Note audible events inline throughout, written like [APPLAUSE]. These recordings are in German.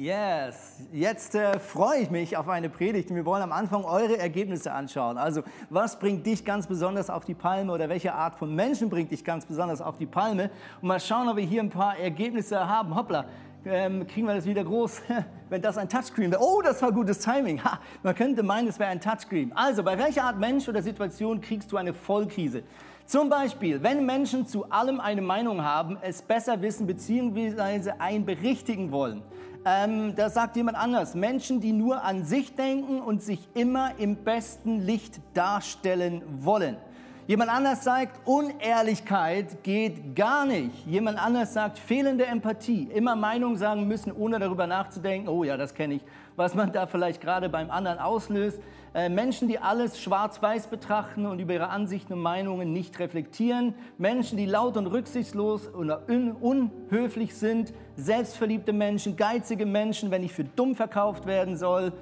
Yes, jetzt äh, freue ich mich auf eine Predigt. Wir wollen am Anfang eure Ergebnisse anschauen. Also, was bringt dich ganz besonders auf die Palme oder welche Art von Menschen bringt dich ganz besonders auf die Palme? Und mal schauen, ob wir hier ein paar Ergebnisse haben. Hoppla, ähm, kriegen wir das wieder groß, [LAUGHS] wenn das ein Touchscreen wäre. Oh, das war gutes Timing. Ha, man könnte meinen, es wäre ein Touchscreen. Also, bei welcher Art Mensch oder Situation kriegst du eine Vollkrise? Zum Beispiel, wenn Menschen zu allem eine Meinung haben, es besser wissen bzw. ein berichtigen wollen. Ähm, da sagt jemand anders, Menschen, die nur an sich denken und sich immer im besten Licht darstellen wollen. Jemand anders sagt, Unehrlichkeit geht gar nicht. Jemand anders sagt, fehlende Empathie. Immer Meinung sagen müssen, ohne darüber nachzudenken, oh ja, das kenne ich, was man da vielleicht gerade beim anderen auslöst. Äh, Menschen, die alles schwarz-weiß betrachten und über ihre Ansichten und Meinungen nicht reflektieren. Menschen, die laut und rücksichtslos oder unhöflich sind. Selbstverliebte Menschen, geizige Menschen, wenn ich für dumm verkauft werden soll.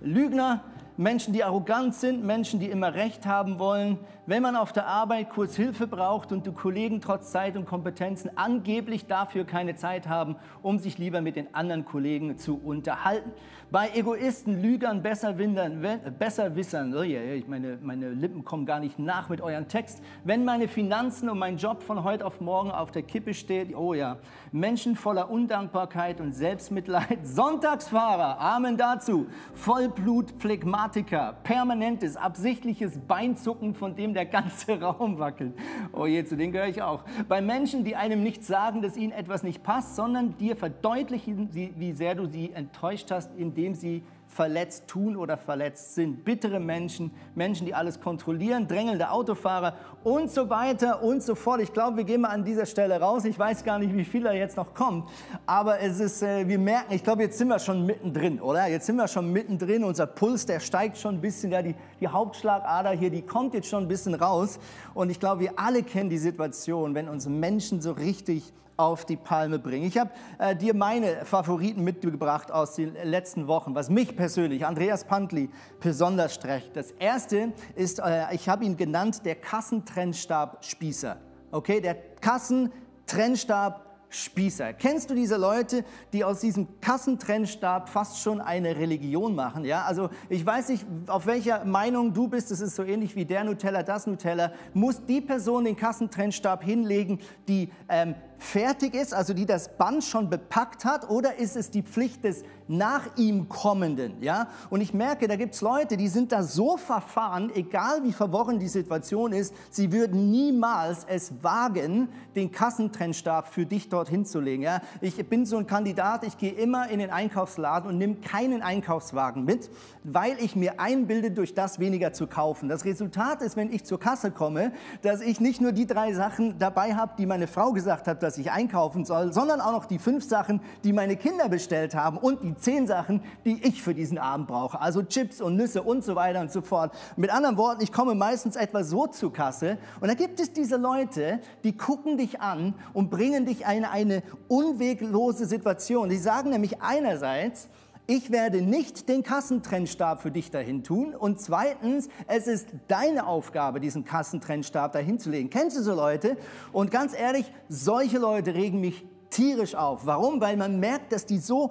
Lügner, Menschen, die arrogant sind, Menschen, die immer Recht haben wollen. Wenn man auf der Arbeit kurz Hilfe braucht und die Kollegen trotz Zeit und Kompetenzen angeblich dafür keine Zeit haben, um sich lieber mit den anderen Kollegen zu unterhalten. Bei Egoisten, Lügern, Besserwissern, Besserwissern, oh yeah, meine, meine Lippen kommen gar nicht nach mit euren Text. Wenn meine Finanzen und mein Job von heute auf morgen auf der Kippe steht, oh ja, Menschen voller Undankbarkeit und Selbstmitleid, [LAUGHS] Sonntagsfahrer, Amen dazu, Vollblut, Phlegmatiker, permanentes, absichtliches Beinzucken, von dem der ganze [LAUGHS] Raum wackelt. Oh je, zu denen gehöre ich auch. Bei Menschen, die einem nicht sagen, dass ihnen etwas nicht passt, sondern dir verdeutlichen, wie sehr du sie enttäuscht hast, indem sie verletzt tun oder verletzt sind. Bittere Menschen, Menschen, die alles kontrollieren, drängelnde Autofahrer und so weiter und so fort. Ich glaube, wir gehen mal an dieser Stelle raus. Ich weiß gar nicht, wie viel da jetzt noch kommt, aber es ist, äh, wir merken, ich glaube, jetzt sind wir schon mittendrin, oder? Jetzt sind wir schon mittendrin. Unser Puls, der steigt schon ein bisschen, ja, die, die Hauptschlagader hier, die kommt jetzt schon ein bisschen raus. Und ich glaube, wir alle kennen die Situation, wenn uns Menschen so richtig auf die Palme bringen. Ich habe äh, dir meine Favoriten mitgebracht aus den letzten Wochen, was mich persönlich, Andreas Pantli, besonders streckt. Das erste ist, äh, ich habe ihn genannt, der Kassentrennstab-Spießer. Okay, der Kassentrennstab Spießer. Kennst du diese Leute, die aus diesem Kassentrennstab fast schon eine Religion machen? Ja, also ich weiß nicht, auf welcher Meinung du bist. Das ist so ähnlich wie der Nutella, das Nutella. Muss die Person den Kassentrennstab hinlegen, die ähm, fertig ist, also die das Band schon bepackt hat, oder ist es die Pflicht des nach ihm kommenden? Ja? Und ich merke, da gibt es Leute, die sind da so verfahren, egal wie verworren die Situation ist, sie würden niemals es wagen, den Kassentrennstab für dich dort hinzulegen. Ja? Ich bin so ein Kandidat, ich gehe immer in den Einkaufsladen und nehme keinen Einkaufswagen mit, weil ich mir einbilde, durch das weniger zu kaufen. Das Resultat ist, wenn ich zur Kasse komme, dass ich nicht nur die drei Sachen dabei habe, die meine Frau gesagt hat, dass ich einkaufen soll, sondern auch noch die fünf Sachen, die meine Kinder bestellt haben und die zehn Sachen, die ich für diesen Abend brauche. Also Chips und Nüsse und so weiter und so fort. Mit anderen Worten, ich komme meistens etwa so zur Kasse und da gibt es diese Leute, die gucken dich an und bringen dich in eine unweglose Situation. Die sagen nämlich einerseits, ich werde nicht den Kassentrennstab für dich dahin tun. Und zweitens, es ist deine Aufgabe, diesen Kassentrennstab dahin zu legen. Kennst du so Leute? Und ganz ehrlich, solche Leute regen mich tierisch auf. Warum? Weil man merkt, dass die so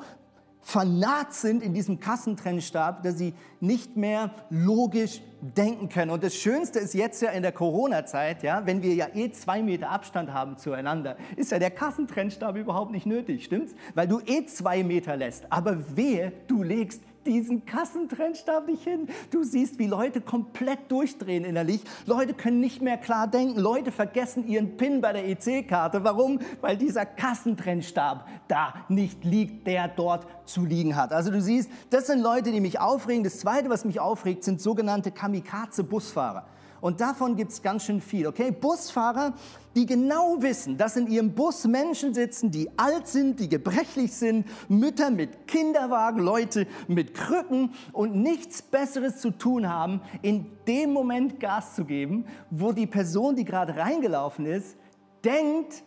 vernarrt sind in diesem Kassentrennstab, dass sie nicht mehr logisch denken können. Und das Schönste ist jetzt ja in der Corona-Zeit, ja, wenn wir ja eh zwei Meter Abstand haben zueinander, ist ja der Kassentrennstab überhaupt nicht nötig, stimmt's? Weil du eh zwei Meter lässt. Aber wehe, du legst diesen Kassentrennstab nicht hin. Du siehst, wie Leute komplett durchdrehen innerlich. Leute können nicht mehr klar denken. Leute vergessen ihren PIN bei der EC-Karte. Warum? Weil dieser Kassentrennstab da nicht liegt, der dort zu liegen hat. Also du siehst, das sind Leute, die mich aufregen. Das Zweite, was mich aufregt, sind sogenannte Kamikaze-Busfahrer. Und davon gibt es ganz schön viel. Okay, Busfahrer, die genau wissen, dass in ihrem Bus Menschen sitzen, die alt sind, die gebrechlich sind, Mütter mit Kinderwagen, Leute mit Krücken und nichts Besseres zu tun haben, in dem Moment Gas zu geben, wo die Person, die gerade reingelaufen ist, denkt,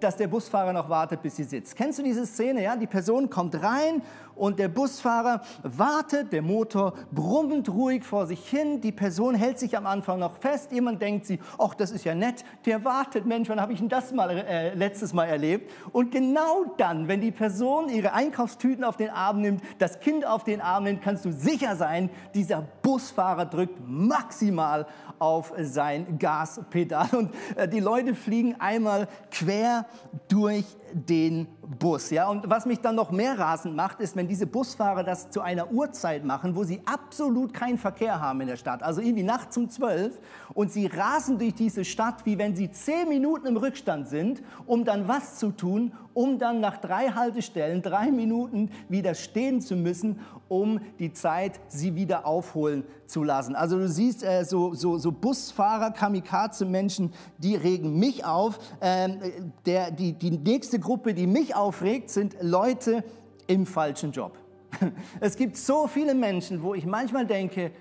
dass der Busfahrer noch wartet, bis sie sitzt. Kennst du diese Szene? Ja, die Person kommt rein und der Busfahrer wartet, der Motor brummt ruhig vor sich hin, die Person hält sich am Anfang noch fest, jemand denkt sie, ach, das ist ja nett, der wartet, Mensch, wann habe ich denn das mal äh, letztes Mal erlebt? Und genau dann, wenn die Person ihre Einkaufstüten auf den Arm nimmt, das Kind auf den Arm nimmt, kannst du sicher sein, dieser Busfahrer drückt maximal auf sein Gaspedal. Und äh, die Leute fliegen einmal quer durch den Bus. Ja? Und was mich dann noch mehr rasend macht, ist, wenn diese Busfahrer das zu einer Uhrzeit machen, wo sie absolut keinen Verkehr haben in der Stadt, also irgendwie nachts um zwölf und sie rasen durch diese Stadt, wie wenn sie zehn Minuten im Rückstand sind, um dann was zu tun, um dann nach drei Haltestellen drei Minuten wieder stehen zu müssen, um die Zeit sie wieder aufholen zu lassen. Also du siehst äh, so, so, so Busfahrer, Kamikaze-Menschen, die regen mich auf. Ähm, der, die, die nächste Gruppe, die mich aufregt, sind Leute im falschen Job. [LAUGHS] Es gibt so viele Menschen, wo ich manchmal denke,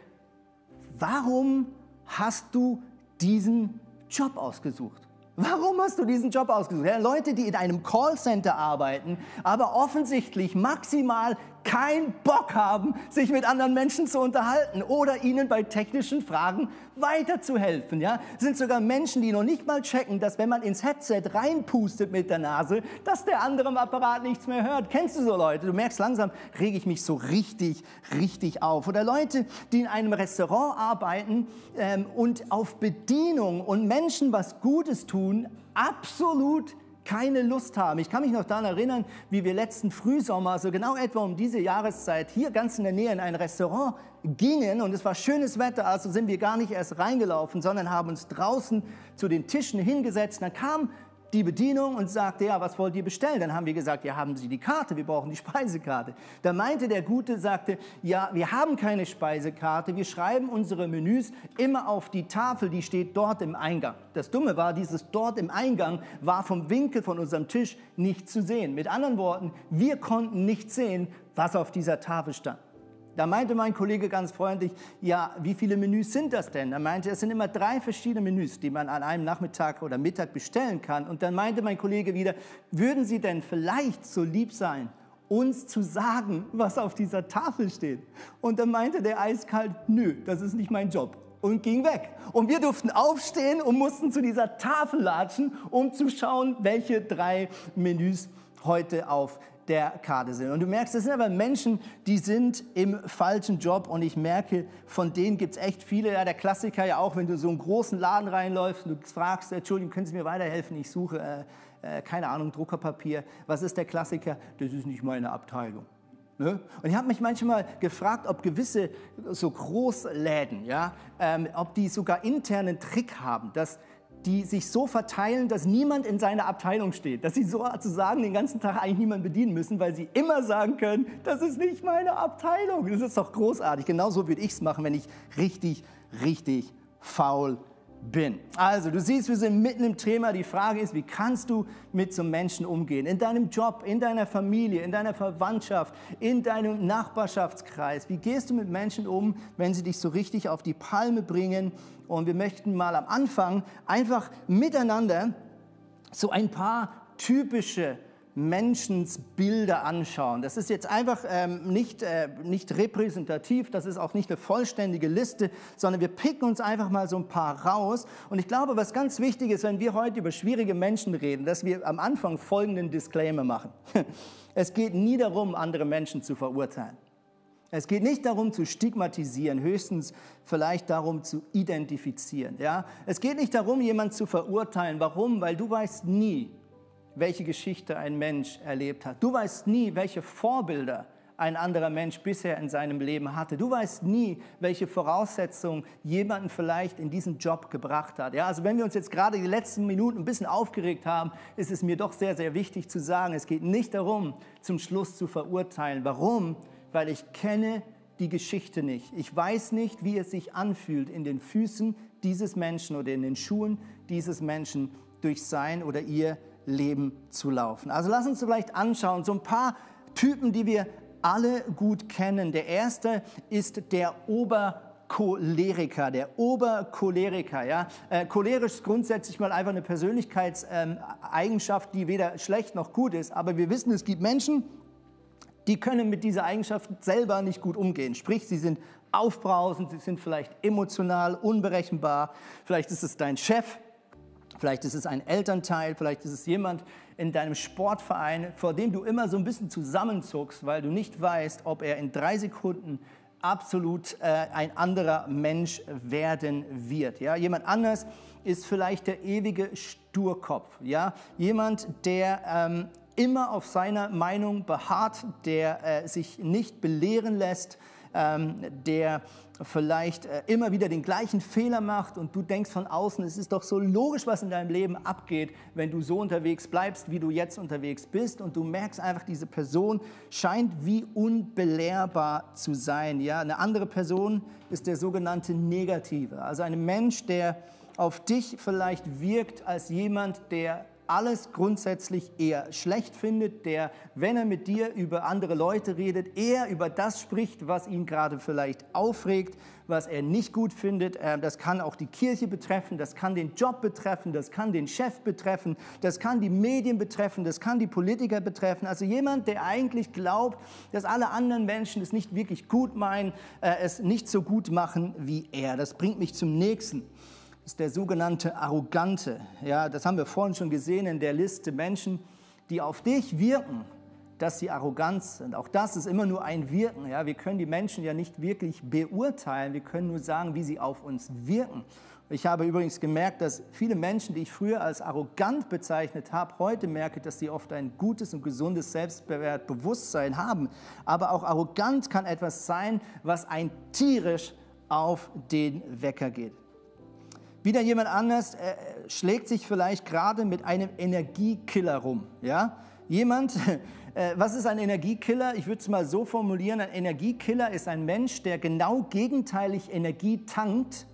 warum hast du diesen Job ausgesucht? Warum hast du diesen Job ausgesucht? Ja, Leute, die in einem Callcenter arbeiten, aber offensichtlich maximal keinen Bock haben, sich mit anderen Menschen zu unterhalten oder ihnen bei technischen Fragen weiterzuhelfen. Ja? Es sind sogar Menschen, die noch nicht mal checken, dass wenn man ins Headset reinpustet mit der Nase, dass der andere im Apparat nichts mehr hört. Kennst du so Leute? Du merkst langsam, rege ich mich so richtig, richtig auf. Oder Leute, die in einem Restaurant arbeiten ähm, und auf Bedienung und Menschen was Gutes tun, absolut keine Lust haben. Ich kann mich noch daran erinnern, wie wir letzten Frühsommer, also genau etwa um diese Jahreszeit, hier ganz in der Nähe in ein Restaurant gingen und es war schönes Wetter, also sind wir gar nicht erst reingelaufen, sondern haben uns draußen zu den Tischen hingesetzt. Dann kam die Bedienung und sagte, ja, was wollt ihr bestellen? Dann haben wir gesagt, ja, haben Sie die Karte, wir brauchen die [LAUGHS] Speisekarte. Da meinte der Gute, sagte, ja, wir haben keine Speisekarte, wir schreiben unsere Menüs immer auf die Tafel, die steht dort im Eingang. Das Dumme war, dieses dort im Eingang war vom Winkel von unserem Tisch nicht zu sehen. Mit anderen Worten, wir konnten nicht sehen, was auf dieser Tafel stand. Da meinte mein Kollege ganz freundlich, ja, wie viele Menüs sind das denn? Er meinte, es sind immer drei verschiedene Menüs, die man an einem Nachmittag oder Mittag bestellen kann. Und dann meinte mein Kollege wieder, würden Sie denn vielleicht so lieb sein, uns zu sagen, was auf dieser Tafel steht? Und dann meinte der eiskalt, nö, das ist nicht mein Job und ging weg. Und wir durften aufstehen und mussten zu dieser Tafel latschen, um zu schauen, welche drei Menüs heute auf der Karte sind. Und du merkst, das sind aber Menschen, die sind im falschen Job und ich merke, von denen gibt es echt viele. Ja, der Klassiker ja auch, wenn du so einen großen Laden reinläufst und du fragst, Entschuldigung, können Sie mir weiterhelfen? Ich suche, äh, äh, keine Ahnung, Druckerpapier. Was ist der Klassiker? Das ist nicht meine Abteilung. Ne? Und ich habe mich manchmal gefragt, ob gewisse so Großläden, ja, ähm, ob die sogar internen Trick haben, dass die sich so verteilen, dass niemand in seiner Abteilung steht, dass sie sozusagen den ganzen Tag eigentlich niemanden bedienen müssen, weil sie immer sagen können, das ist nicht meine Abteilung. Das ist doch großartig. Genauso würde ich es machen, wenn ich richtig, richtig faul bin. Also, du siehst, wir sind mitten im Thema. Die Frage ist, wie kannst du mit so Menschen umgehen? In deinem Job, in deiner Familie, in deiner Verwandtschaft, in deinem Nachbarschaftskreis. Wie gehst du mit Menschen um, wenn sie dich so richtig auf die Palme bringen? Und wir möchten mal am Anfang einfach miteinander so ein paar typische Menschensbilder anschauen. Das ist jetzt einfach ähm, nicht, äh, nicht repräsentativ, das ist auch nicht eine vollständige Liste, sondern wir picken uns einfach mal so ein paar raus. Und ich glaube, was ganz wichtig ist, wenn wir heute über schwierige Menschen reden, dass wir am Anfang folgenden Disclaimer machen. [LAUGHS] Es geht nie darum, andere Menschen zu verurteilen. Es geht nicht darum zu stigmatisieren, höchstens vielleicht darum zu identifizieren. Ja? Es geht nicht darum, jemanden zu verurteilen. Warum? Weil du weißt nie, welche Geschichte ein Mensch erlebt hat. Du weißt nie, welche Vorbilder ein anderer Mensch bisher in seinem Leben hatte. Du weißt nie, welche Voraussetzungen jemanden vielleicht in diesen Job gebracht hat. Ja, also wenn wir uns jetzt gerade die letzten Minuten ein bisschen aufgeregt haben, ist es mir doch sehr, sehr wichtig zu sagen, es geht nicht darum, zum Schluss zu verurteilen. Warum? Weil ich kenne die Geschichte nicht. Ich weiß nicht, wie es sich anfühlt in den Füßen dieses Menschen oder in den Schuhen dieses Menschen durch sein oder ihr Leben zu laufen. Also lass uns vielleicht anschauen, so ein paar Typen, die wir alle gut kennen. Der erste ist der Ober Choleriker, der Obercholeriker. Ja? Äh, cholerisch ist grundsätzlich mal einfach eine Persönlichkeitseigenschaft, die weder schlecht noch gut ist. Aber wir wissen, es gibt Menschen, die können mit dieser Eigenschaft selber nicht gut umgehen. Sprich, sie sind aufbrausend, sie sind vielleicht emotional unberechenbar. Vielleicht ist es dein Chef, vielleicht ist es ein Elternteil, vielleicht ist es jemand in deinem Sportverein, vor dem du immer so ein bisschen zusammenzuckst, weil du nicht weißt, ob er in drei Sekunden absolut äh, ein anderer Mensch werden wird. Ja? Jemand anders ist vielleicht der ewige Sturkopf. Ja? Jemand, der ähm, immer auf seiner Meinung beharrt, der äh, sich nicht belehren lässt, der vielleicht äh, immer wieder den gleichen Fehler macht und du denkst von außen, es ist doch so logisch, was in deinem Leben abgeht, wenn du so unterwegs bleibst, wie du jetzt unterwegs bist und du merkst einfach, diese Person scheint wie unbelehrbar zu sein. Ja? Eine andere Person ist der sogenannte Negative, also ein Mensch, der auf dich vielleicht wirkt als jemand, der alles grundsätzlich eher schlecht findet, der, wenn er mit dir über andere Leute redet, eher über das spricht, was ihn gerade vielleicht aufregt, was er nicht gut findet. Ähm, das kann auch die Kirche betreffen, das kann den Job betreffen, das kann den Chef betreffen, das kann die Medien betreffen, das kann die Politiker betreffen. Also jemand, der eigentlich glaubt, dass alle anderen Menschen es nicht wirklich gut meinen, äh, es nicht so gut machen wie er. Das bringt mich zum nächsten ist der sogenannte Arrogante. Ja, das haben wir vorhin schon gesehen in der Liste Menschen, die auf dich wirken, dass sie arrogant sind. Auch das ist immer nur ein Wirken. Ja, wir können die Menschen ja nicht wirklich beurteilen. Wir können nur sagen, wie sie auf uns wirken. Ich habe übrigens gemerkt, dass viele Menschen, die ich früher als arrogant bezeichnet habe, heute merke, dass sie oft ein gutes und gesundes Selbstbewusstsein haben. Aber auch arrogant kann etwas sein, was ein tierisch auf den Wecker geht. Wieder jemand anders äh, schlägt sich vielleicht gerade mit einem Energiekiller rum. Ja? Jemand, [LAUGHS] äh, was ist ein Energiekiller? Ich würde es mal so formulieren, ein Energiekiller ist ein Mensch, der genau gegenteilig Energie tankt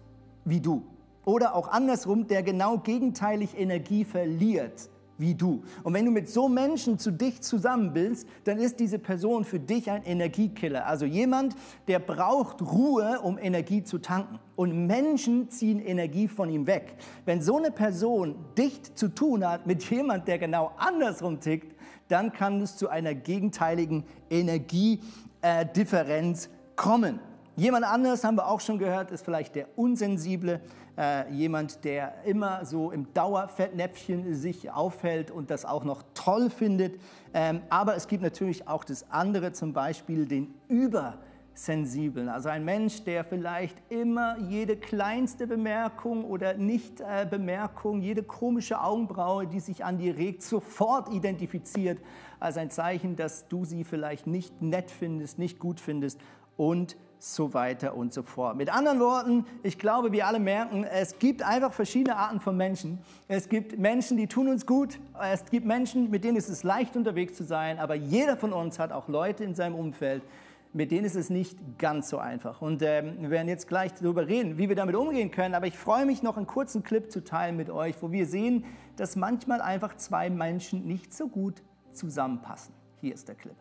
wie du. Oder auch andersrum, der genau gegenteilig Energie verliert wie du. Und wenn du mit so Menschen zu dich zusammen bist, dann ist diese Person für dich ein Energiekiller. Also jemand, der braucht Ruhe, um Energie zu tanken. Und Menschen ziehen Energie von ihm weg. Wenn so eine Person dicht zu tun hat mit jemand, der genau andersrum tickt, dann kann es zu einer gegenteiligen Energiedifferenz kommen. Jemand anderes, haben wir auch schon gehört, ist vielleicht der Unsensible, äh, jemand, der immer so im Dauerfettnäpfchen sich aufhält und das auch noch toll findet. Ähm, aber es gibt natürlich auch das andere, zum Beispiel den Übersensiblen. Also ein Mensch, der vielleicht immer jede kleinste Bemerkung oder Nicht-Bemerkung, jede komische Augenbraue, die sich an dir regt, sofort identifiziert als ein Zeichen, dass du sie vielleicht nicht nett findest, nicht gut findest und so weiter und so fort. Mit anderen Worten, ich glaube, wir alle merken, es gibt einfach verschiedene Arten von Menschen. Es gibt Menschen, die tun uns gut. Es gibt Menschen, mit denen ist es leicht unterwegs zu sein. Aber jeder von uns hat auch Leute in seinem Umfeld, mit denen ist es nicht ganz so einfach. Und ähm, wir werden jetzt gleich darüber reden, wie wir damit umgehen können. Aber ich freue mich noch, einen kurzen Clip zu teilen mit euch, wo wir sehen, dass manchmal einfach zwei Menschen nicht so gut zusammenpassen. Hier ist der Clip.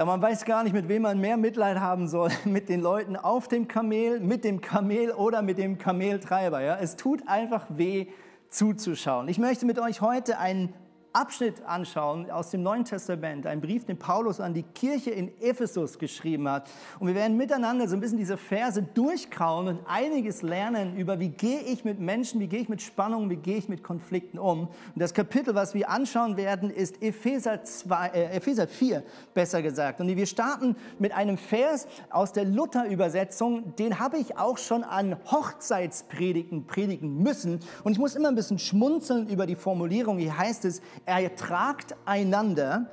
Ja, man weiß gar nicht, mit wem man mehr Mitleid haben soll. [LAUGHS] Mit den Leuten auf dem Kamel, mit dem Kamel oder mit dem Kameltreiber. Ja? Es tut einfach weh zuzuschauen. Ich möchte mit euch heute einen Abschnitt anschauen aus dem Neuen Testament, ein Brief, den Paulus an die Kirche in Ephesus geschrieben hat. Und wir werden miteinander so ein bisschen diese Verse durchkauen und einiges lernen über, wie gehe ich mit Menschen, wie gehe ich mit Spannungen, wie gehe ich mit Konflikten um. Und das Kapitel, was wir anschauen werden, ist Epheser, 2, äh, Epheser 4, besser gesagt. Und wir starten mit einem Vers aus der Luther-Übersetzung, den habe ich auch schon an Hochzeitspredigten predigen müssen. Und ich muss immer ein bisschen schmunzeln über die Formulierung. Hier heißt es, ertragt einander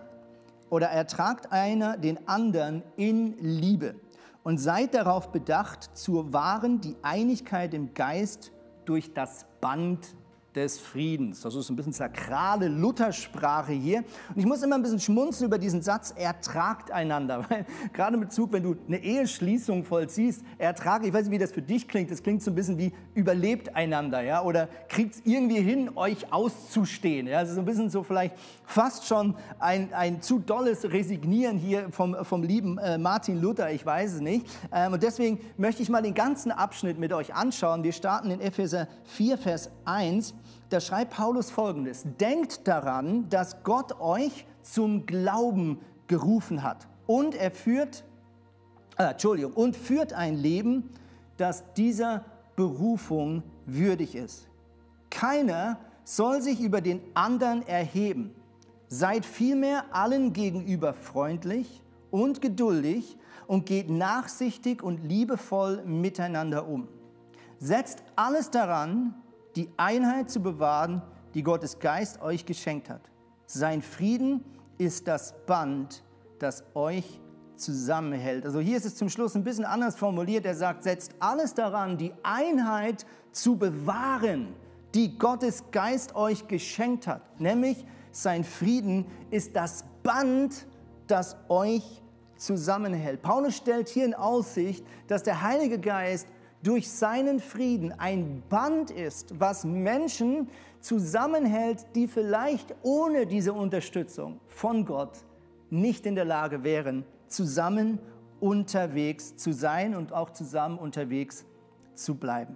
oder ertragt einer den anderen in Liebe. Und seid darauf bedacht, zu wahren die Einigkeit im Geist durch das Band des Friedens. Das ist ein bisschen sakrale Luthersprache hier. Und ich muss immer ein bisschen schmunzeln über diesen Satz, ertragt einander. [LAUGHS] Weil gerade in Bezug, wenn du eine Eheschließung vollziehst, ertrage, ich weiß nicht, wie das für dich klingt, das klingt so ein bisschen wie überlebt einander, ja, oder kriegt es irgendwie hin, euch auszustehen. Ja, also so ein bisschen so vielleicht fast schon ein, ein zu dolles Resignieren hier vom, vom lieben äh, Martin Luther, ich weiß es nicht. Ähm, und deswegen möchte ich mal den ganzen Abschnitt mit euch anschauen. Wir starten in Epheser 4, Vers 1 da schreibt Paulus folgendes, denkt daran, dass Gott euch zum Glauben gerufen hat und er führt, äh, Entschuldigung, und führt ein Leben, das dieser Berufung würdig ist. Keiner soll sich über den anderen erheben. Seid vielmehr allen gegenüber freundlich und geduldig und geht nachsichtig und liebevoll miteinander um. Setzt alles daran, die Einheit zu bewahren, die Gottes Geist euch geschenkt hat. Sein Frieden ist das Band, das euch zusammenhält. Also hier ist es zum Schluss ein bisschen anders formuliert. Er sagt, setzt alles daran, die Einheit zu bewahren, die Gottes Geist euch geschenkt hat. Nämlich sein Frieden ist das Band, das euch zusammenhält. Paulus stellt hier in Aussicht, dass der Heilige Geist durch seinen Frieden ein Band ist, was Menschen zusammenhält, die vielleicht ohne diese Unterstützung von Gott nicht in der Lage wären, zusammen unterwegs zu sein und auch zusammen unterwegs zu bleiben.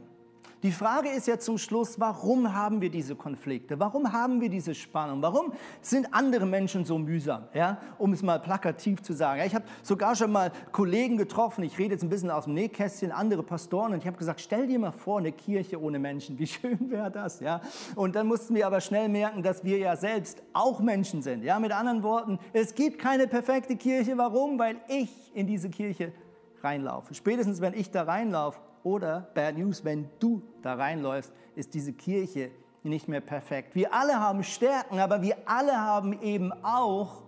Die Frage ist ja zum Schluss, warum haben wir diese Konflikte? Warum haben wir diese Spannung? Warum sind andere Menschen so mühsam? Ja, um es mal plakativ zu sagen. Ja, ich habe sogar schon mal Kollegen getroffen, ich rede jetzt ein bisschen aus dem Nähkästchen, andere Pastoren, und ich habe gesagt, stell dir mal vor, eine Kirche ohne Menschen, wie [LAUGHS] schön wäre das? Ja? Und dann mussten wir aber schnell merken, dass wir ja selbst auch Menschen sind. Ja? Mit anderen Worten, es gibt keine perfekte Kirche. Warum? Weil ich in diese Kirche reinlaufe. Spätestens, wenn ich da reinlaufe, oder Bad News, wenn du da reinläufst, ist diese Kirche nicht mehr perfekt. Wir alle haben Stärken, aber wir alle haben eben auch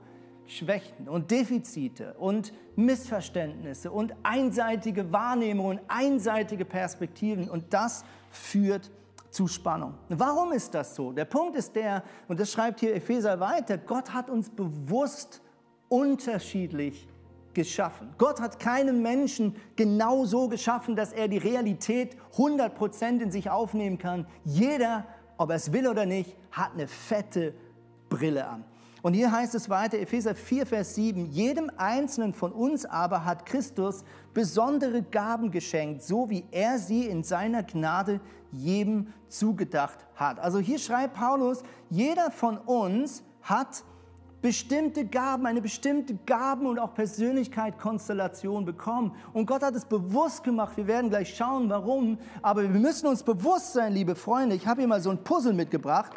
Schwächen und Defizite und Missverständnisse und einseitige Wahrnehmungen, einseitige Perspektiven und das führt zu Spannung. Warum ist das so? Der Punkt ist der, und das schreibt hier Epheser weiter, Gott hat uns bewusst unterschiedlich geschaffen. Gott hat keinen Menschen genau so geschaffen, dass er die Realität 100% in sich aufnehmen kann. Jeder, ob er es will oder nicht, hat eine fette Brille an. Und hier heißt es weiter, Epheser 4, Vers 7, jedem Einzelnen von uns aber hat Christus besondere Gaben geschenkt, so wie er sie in seiner Gnade jedem zugedacht hat. Also hier schreibt Paulus, jeder von uns hat bestimmte Gaben, eine bestimmte Gaben- und auch Persönlichkeitskonstellation bekommen. Und Gott hat es bewusst gemacht. Wir werden gleich schauen, warum. Aber wir müssen uns bewusst sein, liebe Freunde. Ich habe hier mal so ein Puzzle mitgebracht.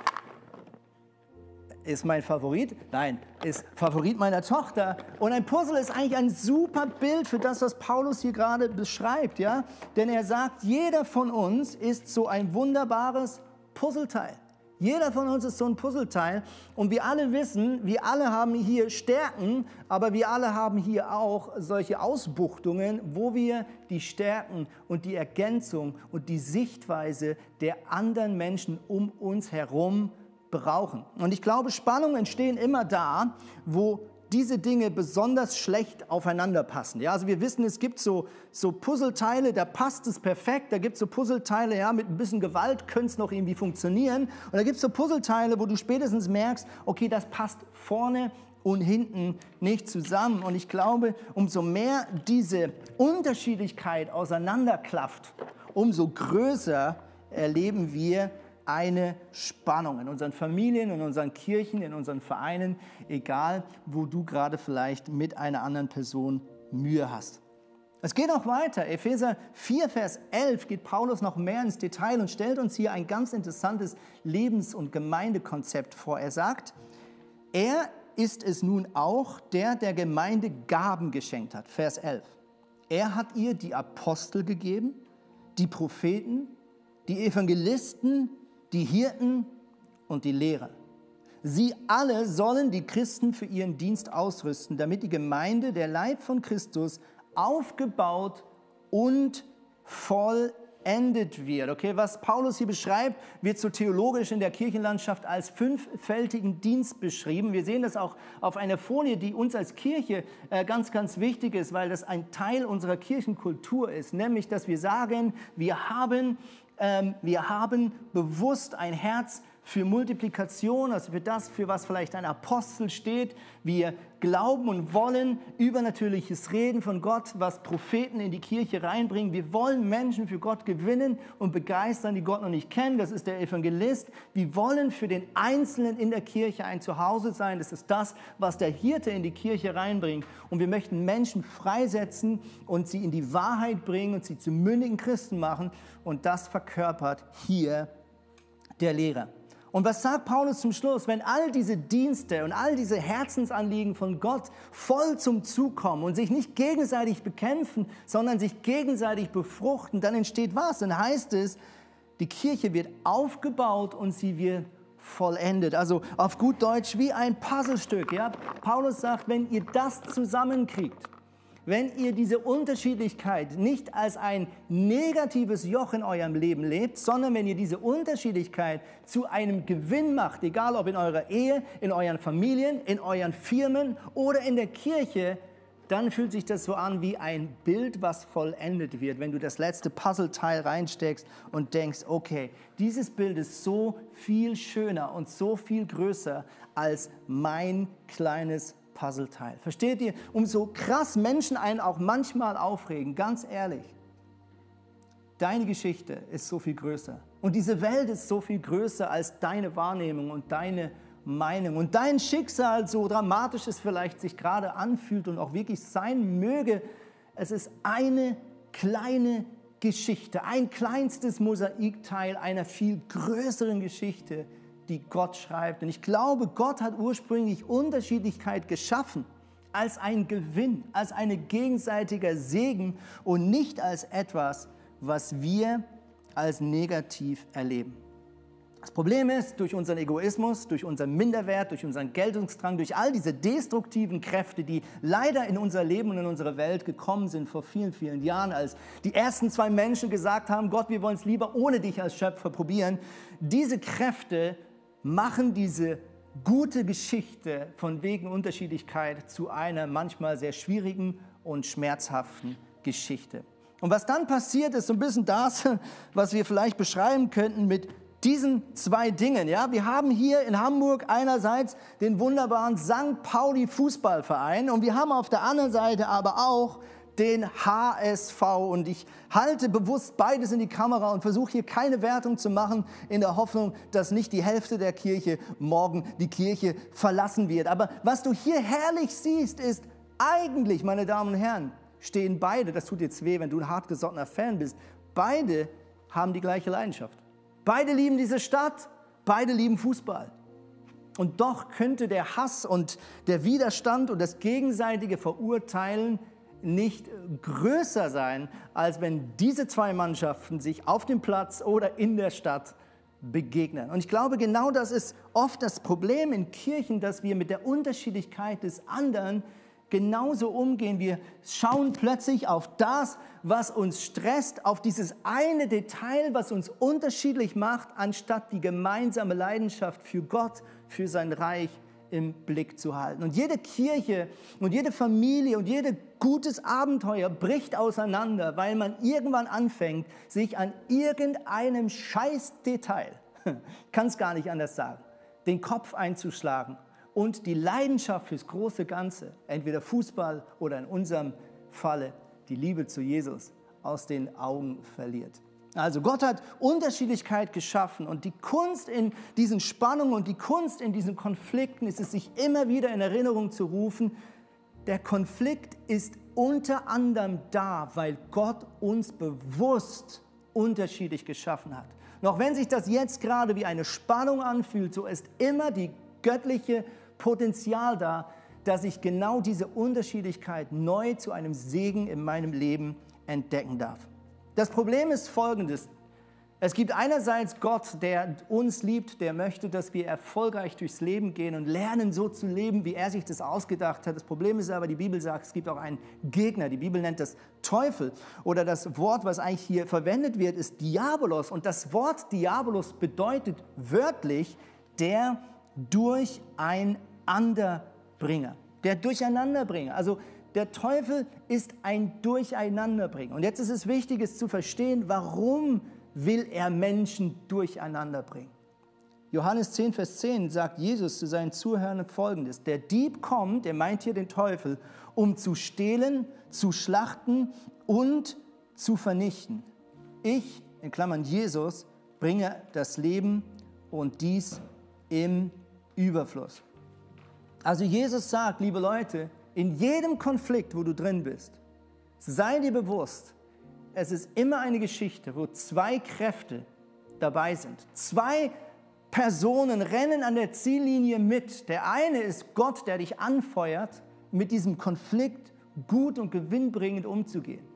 Ist mein Favorit? Nein, ist Favorit meiner Tochter. Und ein Puzzle ist eigentlich ein super Bild für das, was Paulus hier gerade beschreibt, ja? Denn er sagt, jeder von uns ist so ein wunderbares Puzzleteil. Jeder von uns ist so ein Puzzleteil und wir alle wissen, wir alle haben hier Stärken, aber wir alle haben hier auch solche Ausbuchtungen, wo wir die Stärken und die Ergänzung und die Sichtweise der anderen Menschen um uns herum brauchen. Und ich glaube, Spannungen entstehen immer da, wo diese Dinge besonders schlecht aufeinander passen. Ja, also wir wissen, es gibt so, so Puzzleteile, da passt es perfekt. Da gibt es so Puzzleteile, ja, mit ein bisschen Gewalt könnte es noch irgendwie funktionieren. Und da gibt es so Puzzleteile, wo du spätestens merkst, okay, das passt vorne und hinten nicht zusammen. Und ich glaube, umso mehr diese Unterschiedlichkeit auseinanderklafft, umso größer erleben wir eine Spannung in unseren Familien, in unseren Kirchen, in unseren Vereinen, egal wo du gerade vielleicht mit einer anderen Person Mühe hast. Es geht auch weiter. Epheser 4, Vers 11 geht Paulus noch mehr ins Detail und stellt uns hier ein ganz interessantes Lebens- und Gemeindekonzept vor. Er sagt, er ist es nun auch, der der Gemeinde Gaben geschenkt hat. Vers 11. Er hat ihr die Apostel gegeben, die Propheten, die Evangelisten, die Hirten und die Lehrer. Sie alle sollen die Christen für ihren Dienst ausrüsten, damit die Gemeinde, der Leib von Christus, aufgebaut und vollendet wird. Okay, was Paulus hier beschreibt, wird so theologisch in der Kirchenlandschaft als fünffältigen Dienst beschrieben. Wir sehen das auch auf einer Folie, die uns als Kirche äh, ganz, ganz wichtig ist, weil das ein Teil unserer Kirchenkultur ist, nämlich dass wir sagen, wir haben, wir haben bewusst ein Herz für Multiplikation, also für das, für was vielleicht ein Apostel steht. Wir glauben und wollen übernatürliches Reden von Gott, was Propheten in die Kirche reinbringen. Wir wollen Menschen für Gott gewinnen und begeistern, die Gott noch nicht kennen. Das ist der Evangelist. Wir wollen für den Einzelnen in der Kirche ein Zuhause sein. Das ist das, was der Hirte in die Kirche reinbringt. Und wir möchten Menschen freisetzen und sie in die Wahrheit bringen und sie zu mündigen Christen machen. Und das verkörpert hier der Lehrer. Und was sagt Paulus zum Schluss? Wenn all diese Dienste und all diese Herzensanliegen von Gott voll zum Zug kommen und sich nicht gegenseitig bekämpfen, sondern sich gegenseitig befruchten, dann entsteht was? Dann heißt es, die Kirche wird aufgebaut und sie wird vollendet. Also auf gut Deutsch wie ein Puzzlestück. Ja? Paulus sagt, wenn ihr das zusammenkriegt, wenn ihr diese Unterschiedlichkeit nicht als ein negatives Joch in eurem Leben lebt, sondern wenn ihr diese Unterschiedlichkeit zu einem Gewinn macht, egal ob in eurer Ehe, in euren Familien, in euren Firmen oder in der Kirche, dann fühlt sich das so an wie ein Bild, was vollendet wird, wenn du das letzte Puzzleteil reinsteckst und denkst, okay, dieses Bild ist so viel schöner und so viel größer als mein kleines Puzzleteil. Versteht ihr? Umso krass Menschen einen auch manchmal aufregen, ganz ehrlich. Deine Geschichte ist so viel größer. Und diese Welt ist so viel größer als deine Wahrnehmung und deine Meinung. Und dein Schicksal, so dramatisch es vielleicht sich gerade anfühlt und auch wirklich sein möge, es ist eine kleine Geschichte, ein kleinstes Mosaikteil einer viel größeren Geschichte, die Gott schreibt. Und ich glaube, Gott hat ursprünglich Unterschiedlichkeit geschaffen als ein Gewinn, als ein gegenseitiger Segen und nicht als etwas, was wir als negativ erleben. Das Problem ist, durch unseren Egoismus, durch unseren Minderwert, durch unseren Geltungsdrang, durch all diese destruktiven Kräfte, die leider in unser Leben und in unsere Welt gekommen sind vor vielen, vielen Jahren, als die ersten zwei Menschen gesagt haben, Gott, wir wollen es lieber ohne dich als Schöpfer probieren, diese Kräfte machen diese gute Geschichte von wegen Unterschiedlichkeit zu einer manchmal sehr schwierigen und schmerzhaften Geschichte. Und was dann passiert, ist so ein bisschen das, [LAUGHS] was wir vielleicht beschreiben könnten mit diesen zwei Dingen. Ja, wir haben hier in Hamburg einerseits den wunderbaren St. Pauli Fußballverein und wir haben auf der anderen Seite aber auch den HSV. Und ich halte bewusst beides in die Kamera und versuche hier keine Wertung zu machen, in der Hoffnung, dass nicht die Hälfte der Kirche morgen die Kirche verlassen wird. Aber was du hier herrlich siehst, ist eigentlich, meine Damen und Herren, stehen beide, das tut jetzt weh, wenn du ein hartgesottener Fan bist, beide haben die gleiche Leidenschaft. Beide lieben diese Stadt, beide lieben Fußball. Und doch könnte der Hass und der Widerstand und das gegenseitige Verurteilen nicht größer sein, als wenn diese zwei Mannschaften sich auf dem Platz oder in der Stadt begegnen. Und ich glaube, genau das ist oft das Problem in Kirchen, dass wir mit der Unterschiedlichkeit des anderen genauso umgehen. Wir schauen plötzlich auf das, was uns stresst, auf dieses eine Detail, was uns unterschiedlich macht, anstatt die gemeinsame Leidenschaft für Gott, für sein Reich im Blick zu halten. Und jede Kirche und jede Familie und jedes gutes Abenteuer bricht auseinander, weil man irgendwann anfängt, sich an irgendeinem Scheißdetail, [LAUGHS] kann es gar nicht anders sagen, den Kopf einzuschlagen und die Leidenschaft fürs große Ganze, entweder Fußball oder in unserem Falle die Liebe zu Jesus, aus den Augen verliert. Also Gott hat Unterschiedlichkeit geschaffen und die Kunst in diesen Spannungen und die Kunst in diesen Konflikten ist es, sich immer wieder in Erinnerung zu rufen, der Konflikt ist unter anderem da, weil Gott uns bewusst unterschiedlich geschaffen hat. Noch wenn sich das jetzt gerade wie eine Spannung anfühlt, so ist immer die göttliche Potenzial da, dass ich genau diese Unterschiedlichkeit neu zu einem Segen in meinem Leben entdecken darf. Das Problem ist folgendes. Es gibt einerseits Gott, der uns liebt, der möchte, dass wir erfolgreich durchs Leben gehen und lernen, so zu leben, wie er sich das ausgedacht hat. Das Problem ist aber, die Bibel sagt, es gibt auch einen Gegner. Die Bibel nennt das Teufel. Oder das Wort, was eigentlich hier verwendet wird, ist Diabolos. Und das Wort Diabolos bedeutet wörtlich der Durcheinanderbringer. Der Durcheinanderbringer. Also der Teufel ist ein Durcheinanderbringer. Und jetzt ist es wichtig, es zu verstehen, warum will er Menschen durcheinander bringen. Johannes 10, Vers 10 sagt Jesus zu seinen Zuhörern folgendes. Der Dieb kommt, er meint hier den Teufel, um zu stehlen, zu schlachten und zu vernichten. Ich, in Klammern Jesus, bringe das Leben und dies im Überfluss. Also Jesus sagt, liebe Leute, in jedem Konflikt, wo du drin bist, sei dir bewusst, es ist immer eine Geschichte, wo zwei Kräfte dabei sind. Zwei Personen rennen an der Ziellinie mit. Der eine ist Gott, der dich anfeuert, mit diesem Konflikt gut und gewinnbringend umzugehen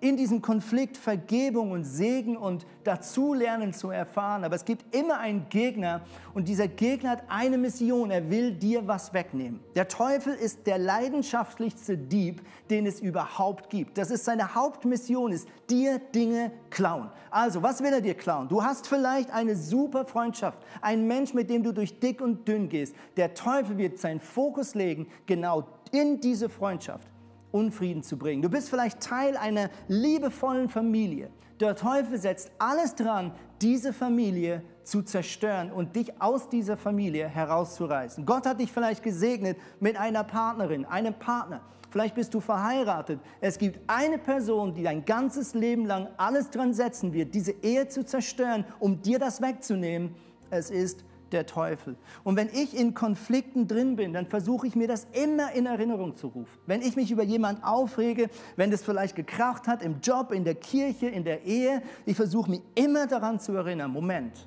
in diesem Konflikt Vergebung und Segen und Dazulernen zu erfahren. Aber es gibt immer einen Gegner und dieser Gegner hat eine Mission. Er will dir was wegnehmen. Der Teufel ist der leidenschaftlichste Dieb, den es überhaupt gibt. Das ist seine Hauptmission, ist dir Dinge klauen. Also, was will er dir klauen? Du hast vielleicht eine super Freundschaft, ein Mensch, mit dem du durch dick und dünn gehst. Der Teufel wird seinen Fokus legen genau in diese Freundschaft. Unfrieden zu bringen. Du bist vielleicht Teil einer liebevollen Familie. Der Teufel setzt alles dran, diese Familie zu zerstören und dich aus dieser Familie herauszureißen. Gott hat dich vielleicht gesegnet mit einer Partnerin, einem Partner. Vielleicht bist du verheiratet. Es gibt eine Person, die dein ganzes Leben lang alles dran setzen wird, diese Ehe zu zerstören, um dir das wegzunehmen. Es ist der Teufel. Und wenn ich in Konflikten drin bin, dann versuche ich mir das immer in Erinnerung zu rufen. Wenn ich mich über jemanden aufrege, wenn das vielleicht gekracht hat im Job, in der Kirche, in der Ehe, ich versuche mich immer daran zu erinnern, Moment,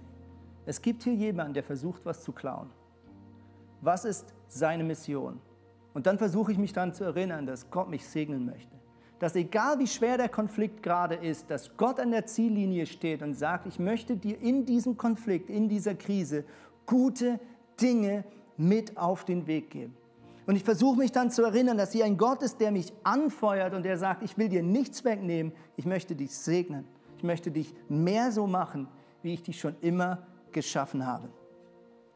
es gibt hier jemanden, der versucht, was zu klauen. Was ist seine Mission? Und dann versuche ich mich daran zu erinnern, dass Gott mich segnen möchte dass egal wie schwer der Konflikt gerade ist, dass Gott an der Ziellinie steht und sagt, ich möchte dir in diesem Konflikt, in dieser Krise gute Dinge mit auf den Weg geben. Und ich versuche mich dann zu erinnern, dass hier ein Gott ist, der mich anfeuert und der sagt, ich will dir nichts wegnehmen, ich möchte dich segnen. Ich möchte dich mehr so machen, wie ich dich schon immer geschaffen habe.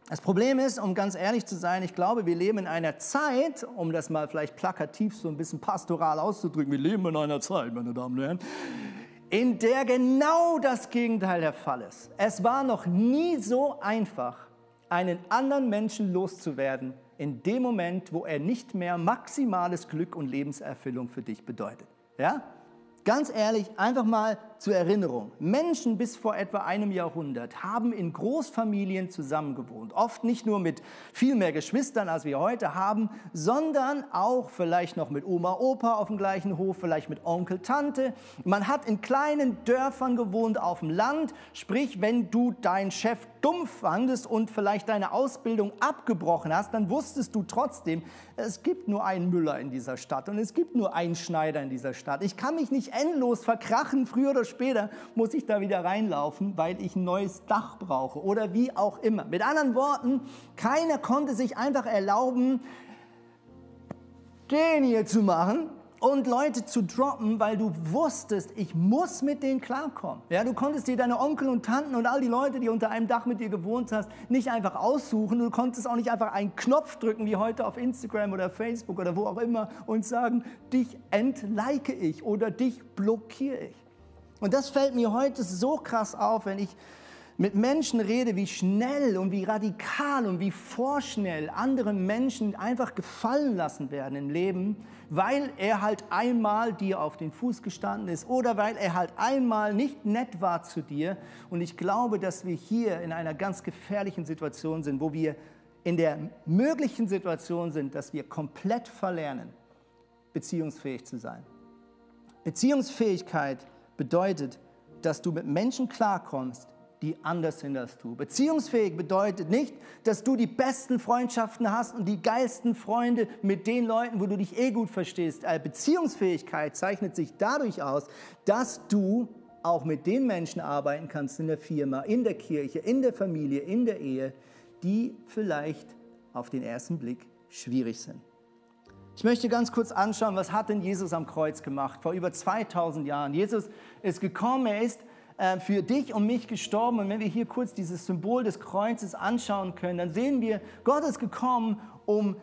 Das Problem ist, um ganz ehrlich zu sein, ich glaube, wir leben in einer Zeit, um das mal vielleicht plakativ so ein bisschen pastoral auszudrücken, wir leben in einer Zeit, meine Damen und Herren, in der genau das Gegenteil der Fall ist. Es war noch nie so einfach, einen anderen Menschen loszuwerden, in dem Moment, wo er nicht mehr maximales Glück und Lebenserfüllung für dich bedeutet. Ja? Ganz ehrlich, einfach mal zur Erinnerung. Menschen bis vor etwa einem Jahrhundert haben in Großfamilien zusammengewohnt. Oft nicht nur mit viel mehr Geschwistern, als wir heute haben, sondern auch vielleicht noch mit Oma, Opa auf dem gleichen Hof, vielleicht mit Onkel, Tante. Man hat in kleinen Dörfern gewohnt auf dem Land. Sprich, wenn du deinen Chef dumm fandest und vielleicht deine Ausbildung abgebrochen hast, dann wusstest du trotzdem, es gibt nur einen Müller in dieser Stadt und es gibt nur einen Schneider in dieser Stadt. Ich kann mich nicht endlos verkrachen, früher oder später muss ich da wieder reinlaufen, weil ich ein neues Dach brauche oder wie auch immer. Mit anderen Worten, keiner konnte sich einfach erlauben, den hier zu machen und Leute zu droppen, weil du wusstest, ich muss mit denen klarkommen. Ja, du konntest dir deine Onkel und Tanten und all die Leute, die unter einem Dach mit dir gewohnt hast, nicht einfach aussuchen. Du konntest auch nicht einfach einen Knopf drücken, wie heute auf Instagram oder Facebook oder wo auch immer und sagen, dich entlike ich oder dich blockiere ich. Und das fällt mir heute so krass auf, wenn ich mit Menschen rede, wie schnell und wie radikal und wie vorschnell andere Menschen einfach gefallen lassen werden im Leben, weil er halt einmal dir auf den Fuß gestanden ist oder weil er halt einmal nicht nett war zu dir. Und ich glaube, dass wir hier in einer ganz gefährlichen Situation sind, wo wir in der möglichen Situation sind, dass wir komplett verlernen, beziehungsfähig zu sein. Beziehungsfähigkeit bedeutet, dass du mit Menschen klarkommst, die anders sind als du. Beziehungsfähig bedeutet nicht, dass du die besten Freundschaften hast und die geilsten Freunde mit den Leuten, wo du dich eh gut verstehst. Äh, Beziehungsfähigkeit zeichnet sich dadurch aus, dass du auch mit den Menschen arbeiten kannst in der Firma, in der Kirche, in der Familie, in der Ehe, die vielleicht auf den ersten Blick schwierig sind. Ich möchte ganz kurz anschauen, was hat denn Jesus am Kreuz gemacht vor über 2000 Jahren. Jesus ist gekommen, er ist äh, für dich und mich gestorben. Und wenn wir hier kurz dieses Symbol des Kreuzes anschauen können, dann sehen wir, Gott ist gekommen, um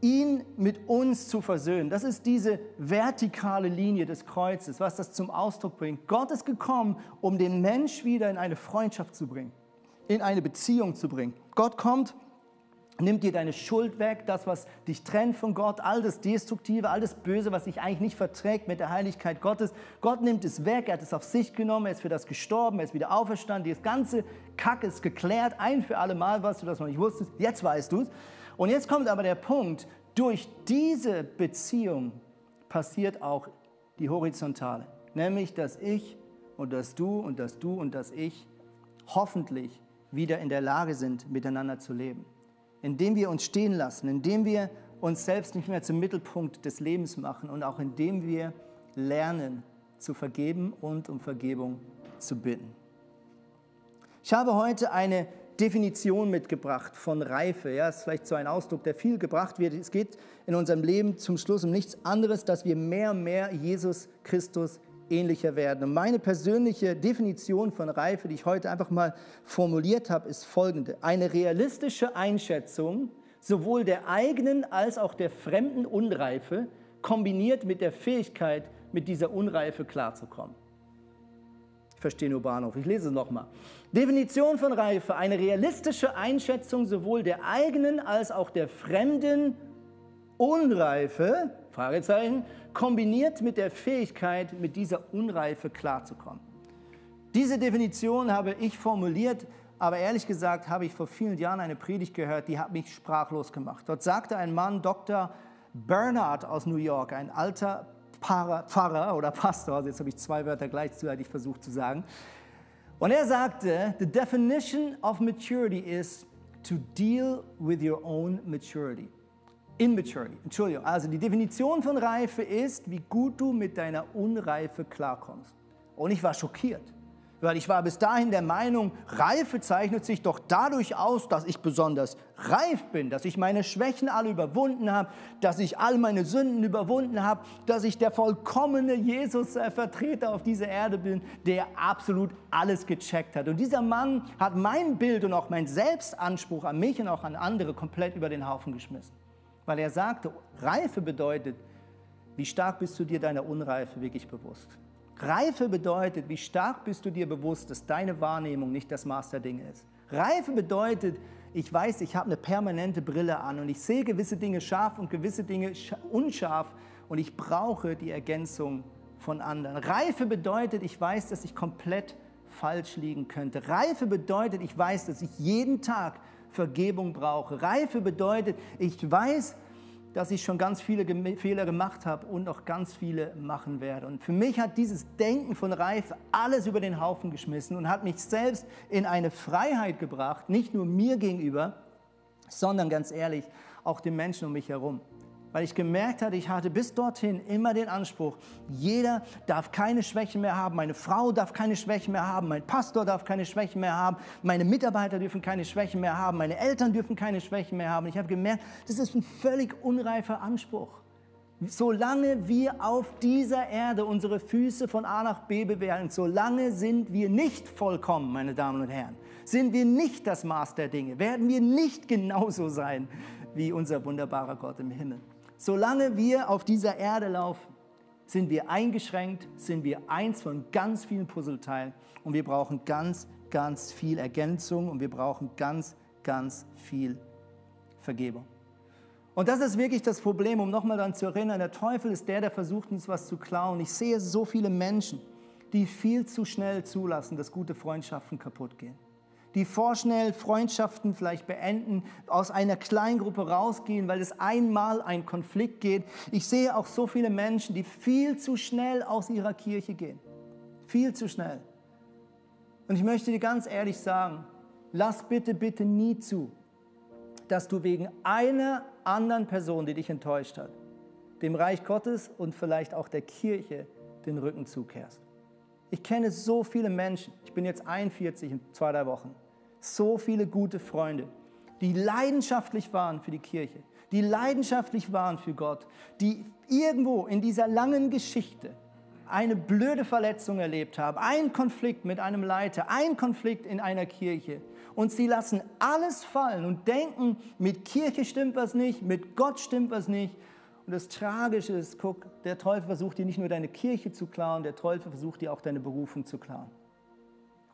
ihn mit uns zu versöhnen. Das ist diese vertikale Linie des Kreuzes, was das zum Ausdruck bringt. Gott ist gekommen, um den Mensch wieder in eine Freundschaft zu bringen, in eine Beziehung zu bringen. Gott kommt nimmt dir deine Schuld weg, das, was dich trennt von Gott, all das Destruktive, all das Böse, was dich eigentlich nicht verträgt mit der Heiligkeit Gottes. Gott nimmt es weg, er hat es auf sich genommen, er ist für das gestorben, er ist wieder auferstanden. Das ganze Kack ist geklärt, ein für alle Mal, was du das noch nicht wusstest. Jetzt weißt du es. Und jetzt kommt aber der Punkt, durch diese Beziehung passiert auch die horizontale, nämlich dass ich und dass du und dass du und dass ich hoffentlich wieder in der Lage sind, miteinander zu leben indem wir uns stehen lassen, indem wir uns selbst nicht mehr zum Mittelpunkt des Lebens machen und auch indem wir lernen zu vergeben und um Vergebung zu bitten. Ich habe heute eine Definition mitgebracht von Reife. Ja, ist vielleicht so ein Ausdruck, der viel gebracht wird. Es geht in unserem Leben zum Schluss um nichts anderes, dass wir mehr und mehr Jesus Christus ähnlicher werden. Und meine persönliche Definition von Reife, die ich heute einfach mal formuliert habe, ist folgende. Eine realistische Einschätzung sowohl der eigenen als auch der fremden Unreife kombiniert mit der Fähigkeit, mit dieser Unreife klarzukommen. Ich verstehe nur Bahnhof. Ich lese es nochmal. Definition von Reife. Eine realistische Einschätzung sowohl der eigenen als auch der fremden Unreife, Fragezeichen, kombiniert mit der Fähigkeit, mit dieser Unreife klarzukommen. Diese Definition habe ich formuliert, aber ehrlich gesagt habe ich vor vielen Jahren eine Predigt gehört, die hat mich sprachlos gemacht. Dort sagte ein Mann, Dr. Bernard aus New York, ein alter Pfarrer oder Pastor, also jetzt habe ich zwei Wörter gleichzeitig versucht zu sagen, und er sagte, the definition of maturity is to deal with your own maturity. Immaturity, Entschuldigung. Also die Definition von Reife ist, wie gut du mit deiner Unreife klarkommst. Und ich war schockiert, weil ich war bis dahin der Meinung, Reife zeichnet sich doch dadurch aus, dass ich besonders reif bin, dass ich meine Schwächen alle überwunden habe, dass ich all meine Sünden überwunden habe, dass ich der vollkommene Jesus-Vertreter auf dieser Erde bin, der absolut alles gecheckt hat. Und dieser Mann hat mein Bild und auch mein Selbstanspruch an mich und auch an andere komplett über den Haufen geschmissen weil er sagte, Reife bedeutet, wie stark bist du dir deiner Unreife wirklich bewusst. Reife bedeutet, wie stark bist du dir bewusst, dass deine Wahrnehmung nicht das Maß der Dinge ist. Reife bedeutet, ich weiß, ich habe eine permanente Brille an und ich sehe gewisse Dinge scharf und gewisse Dinge unscharf und ich brauche die Ergänzung von anderen. Reife bedeutet, ich weiß, dass ich komplett falsch liegen könnte. Reife bedeutet, ich weiß, dass ich jeden Tag Vergebung brauche. Reife bedeutet, ich weiß, dass ich schon ganz viele Fehler gemacht habe und noch ganz viele machen werde. Und für mich hat dieses Denken von Reife alles über den Haufen geschmissen und hat mich selbst in eine Freiheit gebracht, nicht nur mir gegenüber, sondern ganz ehrlich auch den Menschen um mich herum weil ich gemerkt hatte, ich hatte bis dorthin immer den Anspruch, jeder darf keine Schwächen mehr haben, meine Frau darf keine Schwächen mehr haben, mein Pastor darf keine Schwächen mehr haben, meine Mitarbeiter dürfen keine Schwächen mehr haben, meine Eltern dürfen keine Schwächen mehr haben. Ich habe gemerkt, das ist ein völlig unreifer Anspruch. Solange wir auf dieser Erde unsere Füße von A nach B bewähren, solange sind wir nicht vollkommen, meine Damen und Herren. Sind wir nicht das Maß der Dinge, werden wir nicht genauso sein wie unser wunderbarer Gott im Himmel. Solange wir auf dieser Erde laufen, sind wir eingeschränkt, sind wir eins von ganz vielen Puzzleteilen und wir brauchen ganz, ganz viel Ergänzung und wir brauchen ganz, ganz viel Vergebung. Und das ist wirklich das Problem, um nochmal daran zu erinnern, der Teufel ist der, der versucht uns was zu klauen. Ich sehe so viele Menschen, die viel zu schnell zulassen, dass gute Freundschaften kaputt gehen. Die vorschnell Freundschaften vielleicht beenden, aus einer Kleingruppe rausgehen, weil es einmal ein Konflikt geht. Ich sehe auch so viele Menschen, die viel zu schnell aus ihrer Kirche gehen. Viel zu schnell. Und ich möchte dir ganz ehrlich sagen, lass bitte, bitte nie zu, dass du wegen einer anderen Person, die dich enttäuscht hat, dem Reich Gottes und vielleicht auch der Kirche den Rücken zukehrst. Ich kenne so viele Menschen, ich bin jetzt 41 in zwei, drei Wochen, so viele gute Freunde, die leidenschaftlich waren für die Kirche, die leidenschaftlich waren für Gott, die irgendwo in dieser langen Geschichte eine blöde Verletzung erlebt haben, einen Konflikt mit einem Leiter, einen Konflikt in einer Kirche. Und sie lassen alles fallen und denken, mit Kirche stimmt was nicht, mit Gott stimmt was nicht. Und das Tragische ist, guck, der Teufel versucht dir nicht nur deine Kirche zu klauen, der Teufel versucht dir auch deine Berufung zu klauen.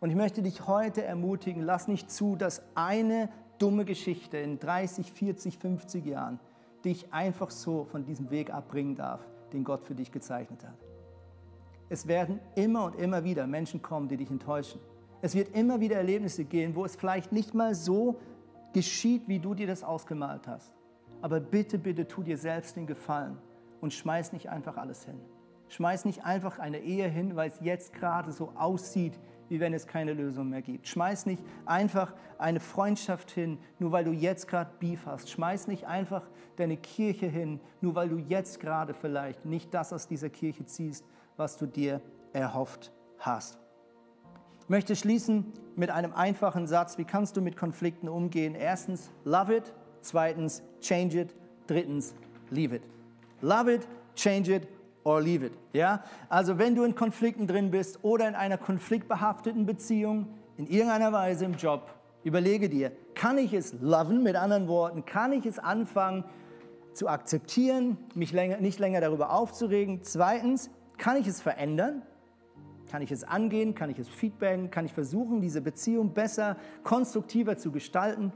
Und ich möchte dich heute ermutigen, lass nicht zu, dass eine dumme Geschichte in 30, 40, 50 Jahren dich einfach so von diesem Weg abbringen darf, den Gott für dich gezeichnet hat. Es werden immer und immer wieder Menschen kommen, die dich enttäuschen. Es wird immer wieder Erlebnisse gehen, wo es vielleicht nicht mal so geschieht, wie du dir das ausgemalt hast. Aber bitte, bitte tu dir selbst den Gefallen und schmeiß nicht einfach alles hin. Schmeiß nicht einfach eine Ehe hin, weil es jetzt gerade so aussieht, wie wenn es keine Lösung mehr gibt. Schmeiß nicht einfach eine Freundschaft hin, nur weil du jetzt gerade Beef hast. Schmeiß nicht einfach deine Kirche hin, nur weil du jetzt gerade vielleicht nicht das aus dieser Kirche ziehst, was du dir erhofft hast. Ich möchte schließen mit einem einfachen Satz. Wie kannst du mit Konflikten umgehen? Erstens, love it. Zweitens, change it. Drittens, leave it. Love it, change it or leave it. Ja? Also wenn du in Konflikten drin bist oder in einer konfliktbehafteten Beziehung, in irgendeiner Weise im Job, überlege dir, kann ich es loven, mit anderen Worten, kann ich es anfangen zu akzeptieren, mich länger, nicht länger darüber aufzuregen. Zweitens, kann ich es verändern? Kann ich es angehen? Kann ich es feedbacken? Kann ich versuchen, diese Beziehung besser, konstruktiver zu gestalten?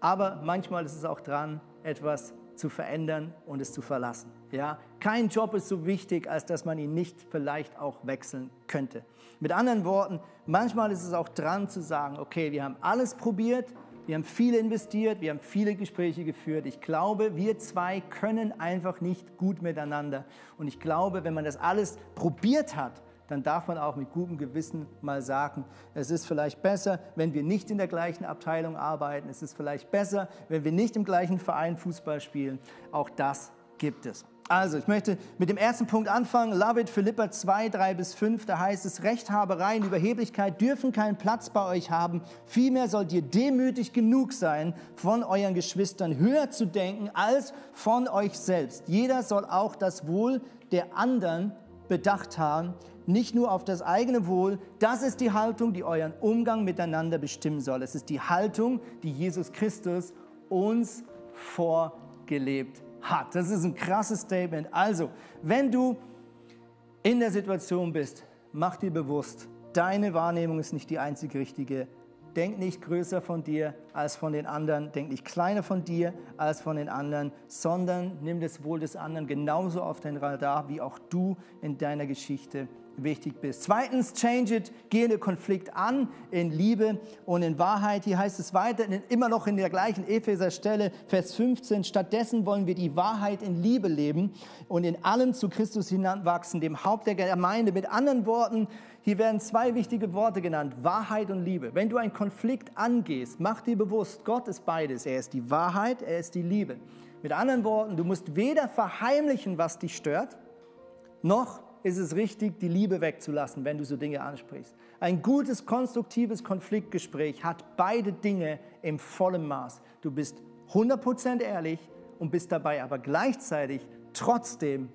Aber manchmal ist es auch dran, etwas zu verändern und es zu verlassen. Ja? Kein Job ist so wichtig, als dass man ihn nicht vielleicht auch wechseln könnte. Mit anderen Worten, manchmal ist es auch dran zu sagen, okay, wir haben alles probiert, wir haben viel investiert, wir haben viele Gespräche geführt. Ich glaube, wir zwei können einfach nicht gut miteinander. Und ich glaube, wenn man das alles probiert hat, dann darf man auch mit gutem Gewissen mal sagen, es ist vielleicht besser, wenn wir nicht in der gleichen Abteilung arbeiten. Es ist vielleicht besser, wenn wir nicht im gleichen Verein Fußball spielen. Auch das gibt es. Also, ich möchte mit dem ersten Punkt anfangen. Love it, Philippa 2, 3 bis 5. Da heißt es, Rechthabereien, Überheblichkeit dürfen keinen Platz bei euch haben. Vielmehr sollt ihr demütig genug sein, von euren Geschwistern höher zu denken als von euch selbst. Jeder soll auch das Wohl der anderen bedacht haben, nicht nur auf das eigene Wohl. Das ist die Haltung, die euren Umgang miteinander bestimmen soll. Es ist die Haltung, die Jesus Christus uns vorgelebt hat. Das ist ein krasses Statement. Also, wenn du in der Situation bist, mach dir bewusst, deine Wahrnehmung ist nicht die einzig richtige. Denk nicht größer von dir als von den anderen. Denk nicht kleiner von dir als von den anderen, sondern nimm das Wohl des anderen genauso auf dein Radar, wie auch du in deiner Geschichte wichtig bist. Zweitens, change it, gehe den Konflikt an in Liebe und in Wahrheit. Hier heißt es weiter, immer noch in der gleichen Epheser-Stelle, Vers 15, stattdessen wollen wir die Wahrheit in Liebe leben und in allem zu Christus hinanwachsen, dem Haupt der Gemeinde. Mit anderen Worten, hier werden zwei wichtige Worte genannt, Wahrheit und Liebe. Wenn du einen Konflikt angehst, mach dir bewusst, Gott ist beides. Er ist die Wahrheit, er ist die Liebe. Mit anderen Worten, du musst weder verheimlichen, was dich stört, noch ist es richtig, die Liebe wegzulassen, wenn du so Dinge ansprichst. Ein gutes, konstruktives Konfliktgespräch hat beide Dinge im vollen Maß. Du bist 100% ehrlich und bist dabei aber gleichzeitig trotzdem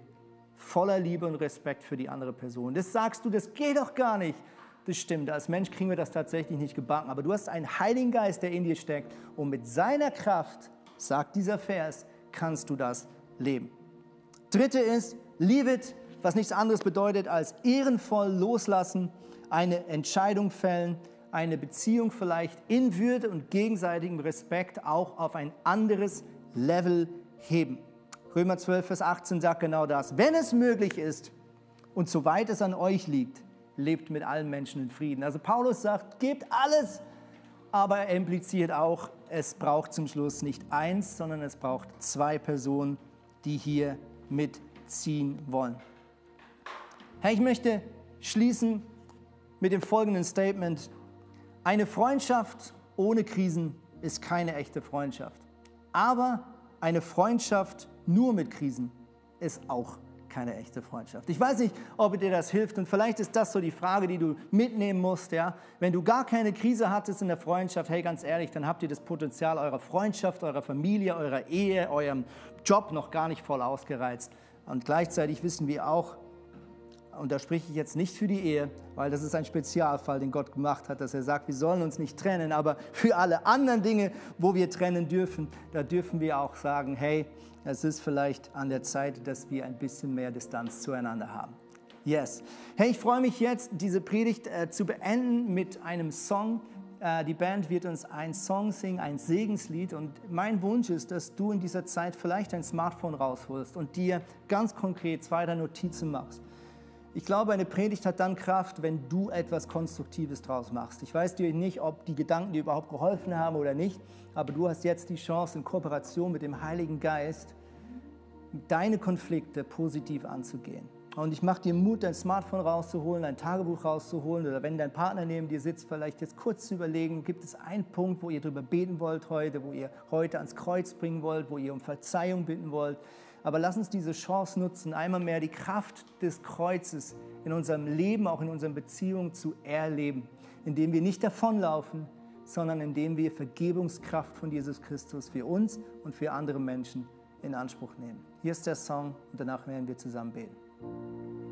voller Liebe und Respekt für die andere Person. Das sagst du, das geht doch gar nicht. Das stimmt, als Mensch kriegen wir das tatsächlich nicht gebacken, aber du hast einen Heiligen Geist, der in dir steckt und mit seiner Kraft, sagt dieser Vers, kannst du das leben. Dritte ist, leave it was nichts anderes bedeutet als ehrenvoll loslassen, eine Entscheidung fällen, eine Beziehung vielleicht in Würde und gegenseitigem Respekt auch auf ein anderes Level heben. Römer 12, Vers 18 sagt genau das. Wenn es möglich ist und soweit es an euch liegt, lebt mit allen Menschen in Frieden. Also Paulus sagt, gebt alles, aber er impliziert auch, es braucht zum Schluss nicht eins, sondern es braucht zwei Personen, die hier mitziehen wollen. Herr, ich möchte schließen mit dem folgenden Statement. Eine Freundschaft ohne Krisen ist keine echte Freundschaft. Aber eine Freundschaft nur mit Krisen ist auch keine echte Freundschaft. Ich weiß nicht, ob dir das hilft und vielleicht ist das so die Frage, die du mitnehmen musst. Ja? Wenn du gar keine Krise hattest in der Freundschaft, hey, ganz ehrlich, dann habt ihr das Potenzial eurer Freundschaft, eurer Familie, eurer Ehe, eurem Job noch gar nicht voll ausgereizt. Und gleichzeitig wissen wir auch, und da spreche ich jetzt nicht für die Ehe, weil das ist ein Spezialfall, den Gott gemacht hat, dass er sagt, wir sollen uns nicht trennen, aber für alle anderen Dinge, wo wir trennen dürfen, da dürfen wir auch sagen, hey, es ist vielleicht an der Zeit, dass wir ein bisschen mehr Distanz zueinander haben. Yes. Hey, ich freue mich jetzt, diese Predigt äh, zu beenden mit einem Song. Äh, die Band wird uns einen Song singen, ein Segenslied. Und mein Wunsch ist, dass du in dieser Zeit vielleicht dein Smartphone rausholst und dir ganz konkret zwei, drei Notizen machst. Ich glaube, eine Predigt hat dann Kraft, wenn du etwas Konstruktives draus machst. Ich weiß dir nicht, ob die Gedanken dir überhaupt geholfen haben oder nicht, aber du hast jetzt die Chance, in Kooperation mit dem Heiligen Geist deine Konflikte positiv anzugehen. Und ich mache dir Mut, dein Smartphone rauszuholen, dein Tagebuch rauszuholen oder wenn dein Partner neben dir sitzt, vielleicht jetzt kurz zu überlegen, gibt es einen Punkt, wo ihr darüber beten wollt heute, wo ihr heute ans Kreuz bringen wollt, wo ihr um Verzeihung bitten wollt. Aber lass uns diese Chance nutzen, einmal mehr die Kraft des Kreuzes in unserem Leben, auch in unseren Beziehungen zu erleben, indem wir nicht davonlaufen, sondern indem wir Vergebungskraft von Jesus Christus für uns und für andere Menschen in Anspruch nehmen. Hier ist der Song und danach werden wir zusammen beten.